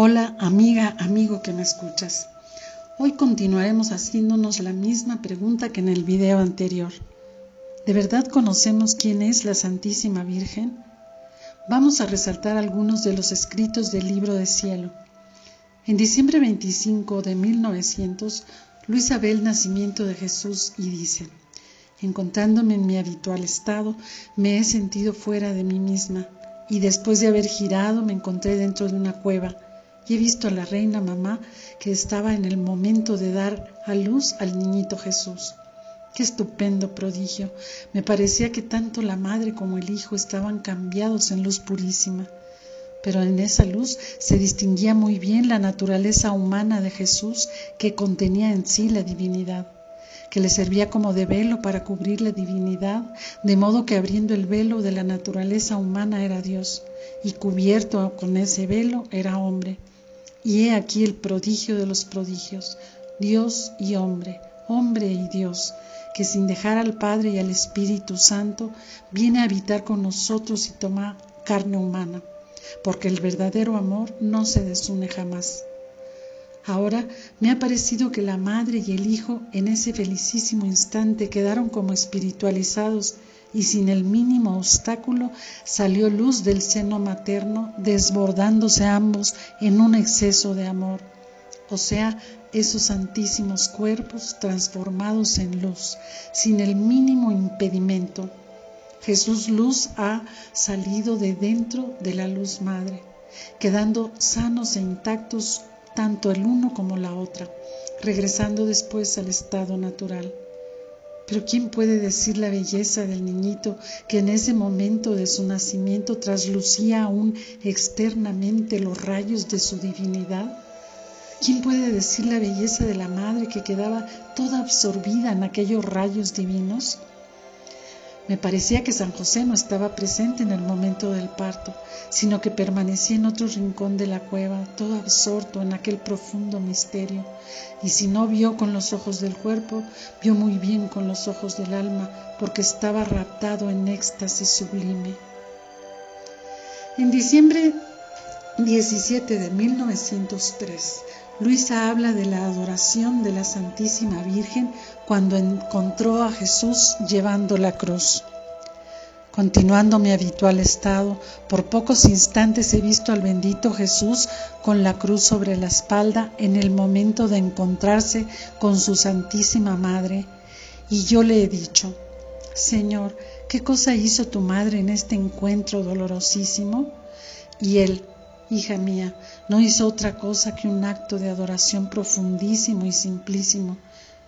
Hola amiga, amigo que me escuchas. Hoy continuaremos haciéndonos la misma pregunta que en el video anterior. ¿De verdad conocemos quién es la Santísima Virgen? Vamos a resaltar algunos de los escritos del libro de cielo. En diciembre 25 de 1900, Luisa ve el nacimiento de Jesús y dice, encontrándome en mi habitual estado, me he sentido fuera de mí misma y después de haber girado me encontré dentro de una cueva he visto a la reina mamá que estaba en el momento de dar a luz al niñito Jesús. Qué estupendo prodigio. Me parecía que tanto la madre como el hijo estaban cambiados en luz purísima. Pero en esa luz se distinguía muy bien la naturaleza humana de Jesús que contenía en sí la divinidad, que le servía como de velo para cubrir la divinidad, de modo que abriendo el velo de la naturaleza humana era Dios, y cubierto con ese velo era hombre. Y he aquí el prodigio de los prodigios, Dios y hombre, hombre y Dios, que sin dejar al Padre y al Espíritu Santo viene a habitar con nosotros y toma carne humana, porque el verdadero amor no se desune jamás. Ahora me ha parecido que la madre y el hijo en ese felicísimo instante quedaron como espiritualizados y sin el mínimo obstáculo salió luz del seno materno, desbordándose ambos en un exceso de amor, o sea, esos santísimos cuerpos transformados en luz, sin el mínimo impedimento. Jesús luz ha salido de dentro de la luz madre, quedando sanos e intactos tanto el uno como la otra, regresando después al estado natural. Pero ¿quién puede decir la belleza del niñito que en ese momento de su nacimiento traslucía aún externamente los rayos de su divinidad? ¿Quién puede decir la belleza de la madre que quedaba toda absorbida en aquellos rayos divinos? Me parecía que San José no estaba presente en el momento del parto, sino que permanecía en otro rincón de la cueva, todo absorto en aquel profundo misterio. Y si no vio con los ojos del cuerpo, vio muy bien con los ojos del alma, porque estaba raptado en éxtasis sublime. En diciembre 17 de 1903, Luisa habla de la adoración de la Santísima Virgen cuando encontró a Jesús llevando la cruz. Continuando mi habitual estado, por pocos instantes he visto al bendito Jesús con la cruz sobre la espalda en el momento de encontrarse con su Santísima Madre, y yo le he dicho, Señor, ¿qué cosa hizo tu madre en este encuentro dolorosísimo? Y él, hija mía, no hizo otra cosa que un acto de adoración profundísimo y simplísimo,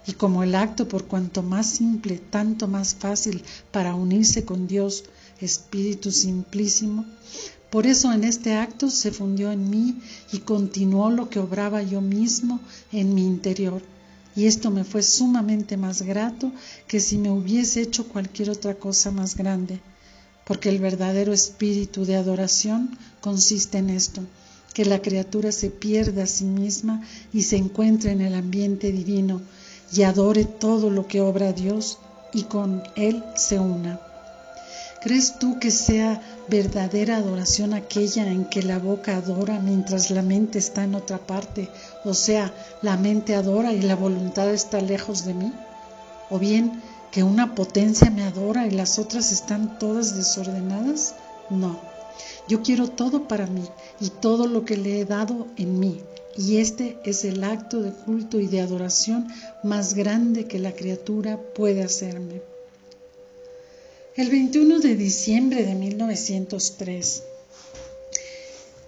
y como el acto por cuanto más simple, tanto más fácil para unirse con Dios, Espíritu simplísimo, por eso en este acto se fundió en mí y continuó lo que obraba yo mismo en mi interior, y esto me fue sumamente más grato que si me hubiese hecho cualquier otra cosa más grande porque el verdadero espíritu de adoración consiste en esto, que la criatura se pierda a sí misma y se encuentre en el ambiente divino y adore todo lo que obra Dios y con Él se una. ¿Crees tú que sea verdadera adoración aquella en que la boca adora mientras la mente está en otra parte? O sea, la mente adora y la voluntad está lejos de mí. ¿O bien que una potencia me adora y las otras están todas desordenadas? No, yo quiero todo para mí y todo lo que le he dado en mí. Y este es el acto de culto y de adoración más grande que la criatura puede hacerme. El 21 de diciembre de 1903.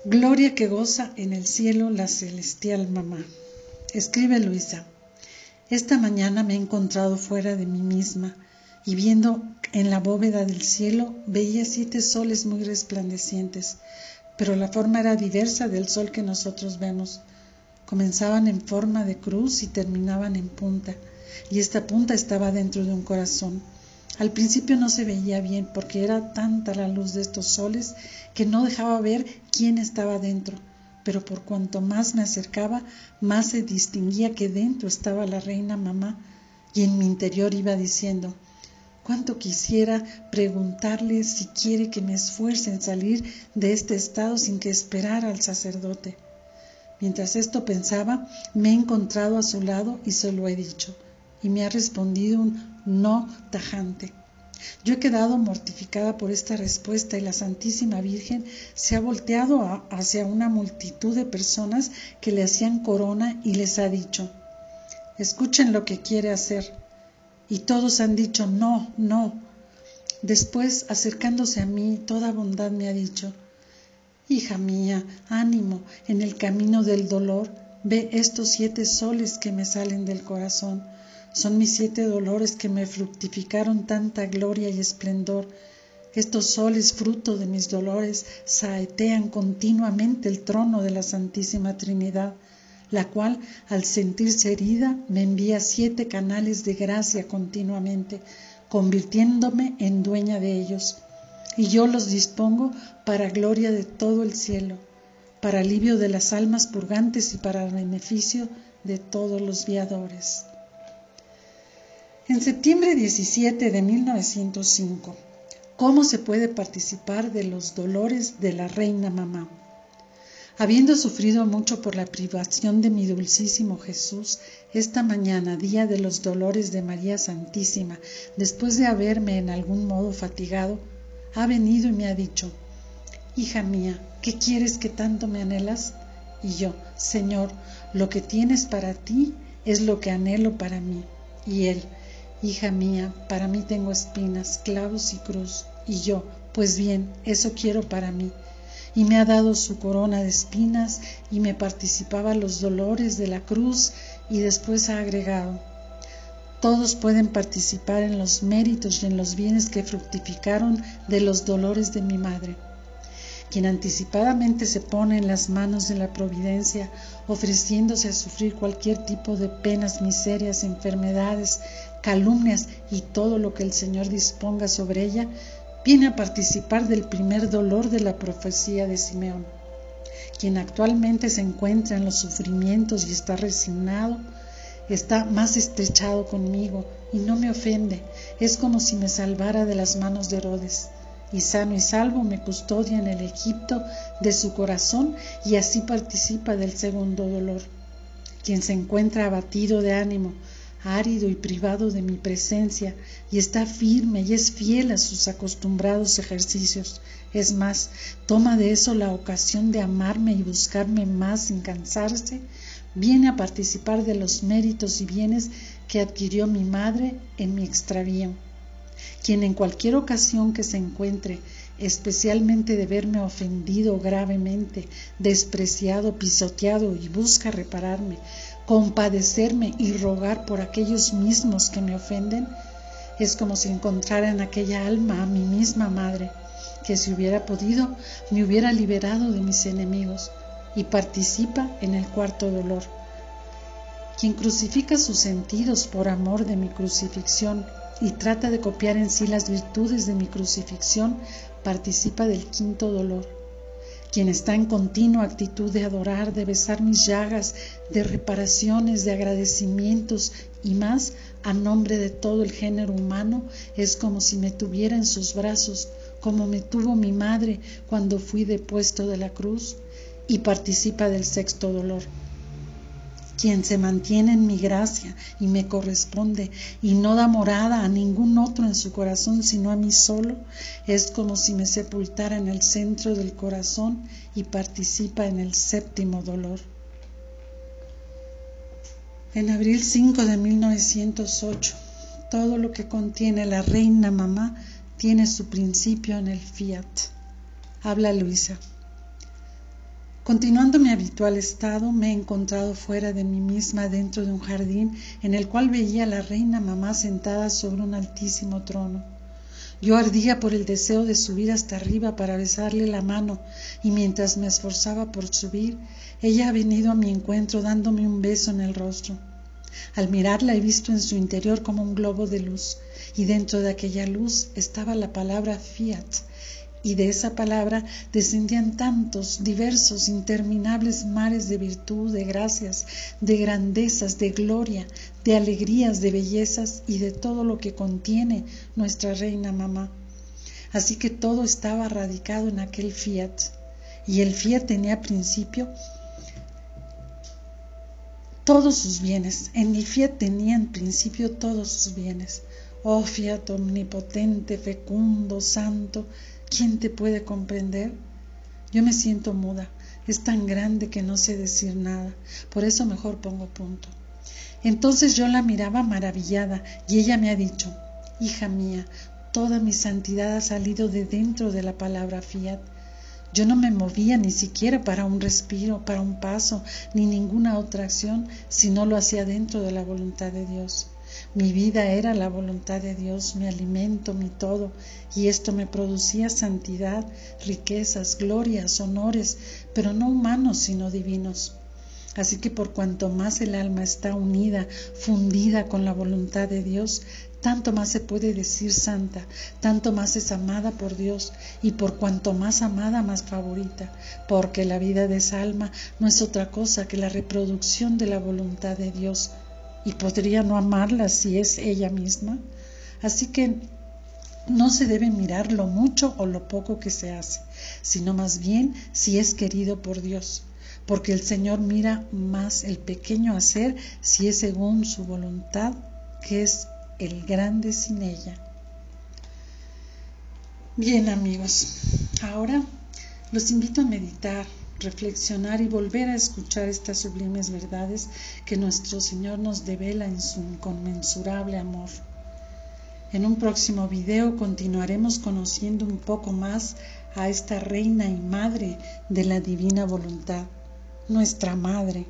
Gloria que goza en el cielo la celestial mamá. Escribe Luisa. Esta mañana me he encontrado fuera de mí misma y viendo en la bóveda del cielo veía siete soles muy resplandecientes, pero la forma era diversa del sol que nosotros vemos. Comenzaban en forma de cruz y terminaban en punta, y esta punta estaba dentro de un corazón. Al principio no se veía bien porque era tanta la luz de estos soles que no dejaba ver quién estaba dentro pero por cuanto más me acercaba, más se distinguía que dentro estaba la reina mamá, y en mi interior iba diciendo, cuánto quisiera preguntarle si quiere que me esfuerce en salir de este estado sin que esperara al sacerdote. Mientras esto pensaba, me he encontrado a su lado y se lo he dicho, y me ha respondido un no tajante. Yo he quedado mortificada por esta respuesta y la Santísima Virgen se ha volteado hacia una multitud de personas que le hacían corona y les ha dicho, escuchen lo que quiere hacer. Y todos han dicho, no, no. Después, acercándose a mí, toda bondad me ha dicho, Hija mía, ánimo, en el camino del dolor, ve estos siete soles que me salen del corazón. Son mis siete dolores que me fructificaron tanta gloria y esplendor. Estos soles, fruto de mis dolores, saetean continuamente el trono de la Santísima Trinidad, la cual, al sentirse herida, me envía siete canales de gracia continuamente, convirtiéndome en dueña de ellos y yo los dispongo para gloria de todo el cielo, para alivio de las almas purgantes y para beneficio de todos los viadores. En septiembre 17 de 1905, ¿cómo se puede participar de los dolores de la reina mamá? Habiendo sufrido mucho por la privación de mi dulcísimo Jesús, esta mañana, día de los dolores de María Santísima, después de haberme en algún modo fatigado, ha venido y me ha dicho, Hija mía, ¿qué quieres que tanto me anhelas? Y yo, Señor, lo que tienes para ti es lo que anhelo para mí. Y él, Hija mía, para mí tengo espinas, clavos y cruz. Y yo, pues bien, eso quiero para mí. Y me ha dado su corona de espinas y me participaba los dolores de la cruz y después ha agregado, todos pueden participar en los méritos y en los bienes que fructificaron de los dolores de mi madre. Quien anticipadamente se pone en las manos de la providencia, ofreciéndose a sufrir cualquier tipo de penas, miserias, enfermedades, calumnias y todo lo que el Señor disponga sobre ella, viene a participar del primer dolor de la profecía de Simeón. Quien actualmente se encuentra en los sufrimientos y está resignado, está más estrechado conmigo y no me ofende. Es como si me salvara de las manos de Herodes. Y sano y salvo me custodia en el Egipto de su corazón y así participa del segundo dolor. Quien se encuentra abatido de ánimo, árido y privado de mi presencia, y está firme y es fiel a sus acostumbrados ejercicios. Es más, toma de eso la ocasión de amarme y buscarme más sin cansarse, viene a participar de los méritos y bienes que adquirió mi madre en mi extravío. Quien en cualquier ocasión que se encuentre, especialmente de verme ofendido gravemente, despreciado, pisoteado y busca repararme, compadecerme y rogar por aquellos mismos que me ofenden, es como si encontrara en aquella alma a mi misma madre, que si hubiera podido me hubiera liberado de mis enemigos y participa en el cuarto dolor. Quien crucifica sus sentidos por amor de mi crucifixión y trata de copiar en sí las virtudes de mi crucifixión, participa del quinto dolor. Quien está en continua actitud de adorar, de besar mis llagas, de reparaciones, de agradecimientos y más a nombre de todo el género humano, es como si me tuviera en sus brazos, como me tuvo mi madre cuando fui depuesto de la cruz y participa del sexto dolor. Quien se mantiene en mi gracia y me corresponde y no da morada a ningún otro en su corazón sino a mí solo, es como si me sepultara en el centro del corazón y participa en el séptimo dolor. En abril 5 de 1908, todo lo que contiene la reina mamá tiene su principio en el fiat. Habla Luisa. Continuando mi habitual estado, me he encontrado fuera de mí misma dentro de un jardín en el cual veía a la reina mamá sentada sobre un altísimo trono. Yo ardía por el deseo de subir hasta arriba para besarle la mano, y mientras me esforzaba por subir, ella ha venido a mi encuentro dándome un beso en el rostro. Al mirarla he visto en su interior como un globo de luz, y dentro de aquella luz estaba la palabra fiat, y de esa palabra descendían tantos, diversos, interminables mares de virtud, de gracias, de grandezas, de gloria, de alegrías, de bellezas y de todo lo que contiene nuestra reina mamá. Así que todo estaba radicado en aquel fiat. Y el fiat tenía principio todos sus bienes. En el fiat tenía en principio todos sus bienes. Oh fiat omnipotente, fecundo, santo, ¿quién te puede comprender? Yo me siento muda, es tan grande que no sé decir nada, por eso mejor pongo punto. Entonces yo la miraba maravillada y ella me ha dicho, hija mía, toda mi santidad ha salido de dentro de la palabra fiat. Yo no me movía ni siquiera para un respiro, para un paso, ni ninguna otra acción, si no lo hacía dentro de la voluntad de Dios. Mi vida era la voluntad de Dios, mi alimento, mi todo, y esto me producía santidad, riquezas, glorias, honores, pero no humanos, sino divinos. Así que por cuanto más el alma está unida, fundida con la voluntad de Dios, tanto más se puede decir santa, tanto más es amada por Dios y por cuanto más amada, más favorita, porque la vida de esa alma no es otra cosa que la reproducción de la voluntad de Dios y podría no amarla si es ella misma. Así que no se debe mirar lo mucho o lo poco que se hace, sino más bien si es querido por Dios, porque el Señor mira más el pequeño hacer si es según su voluntad, que es el grande sin ella. Bien amigos, ahora los invito a meditar, reflexionar y volver a escuchar estas sublimes verdades que nuestro Señor nos devela en su inconmensurable amor. En un próximo video continuaremos conociendo un poco más a esta reina y madre de la divina voluntad, nuestra madre.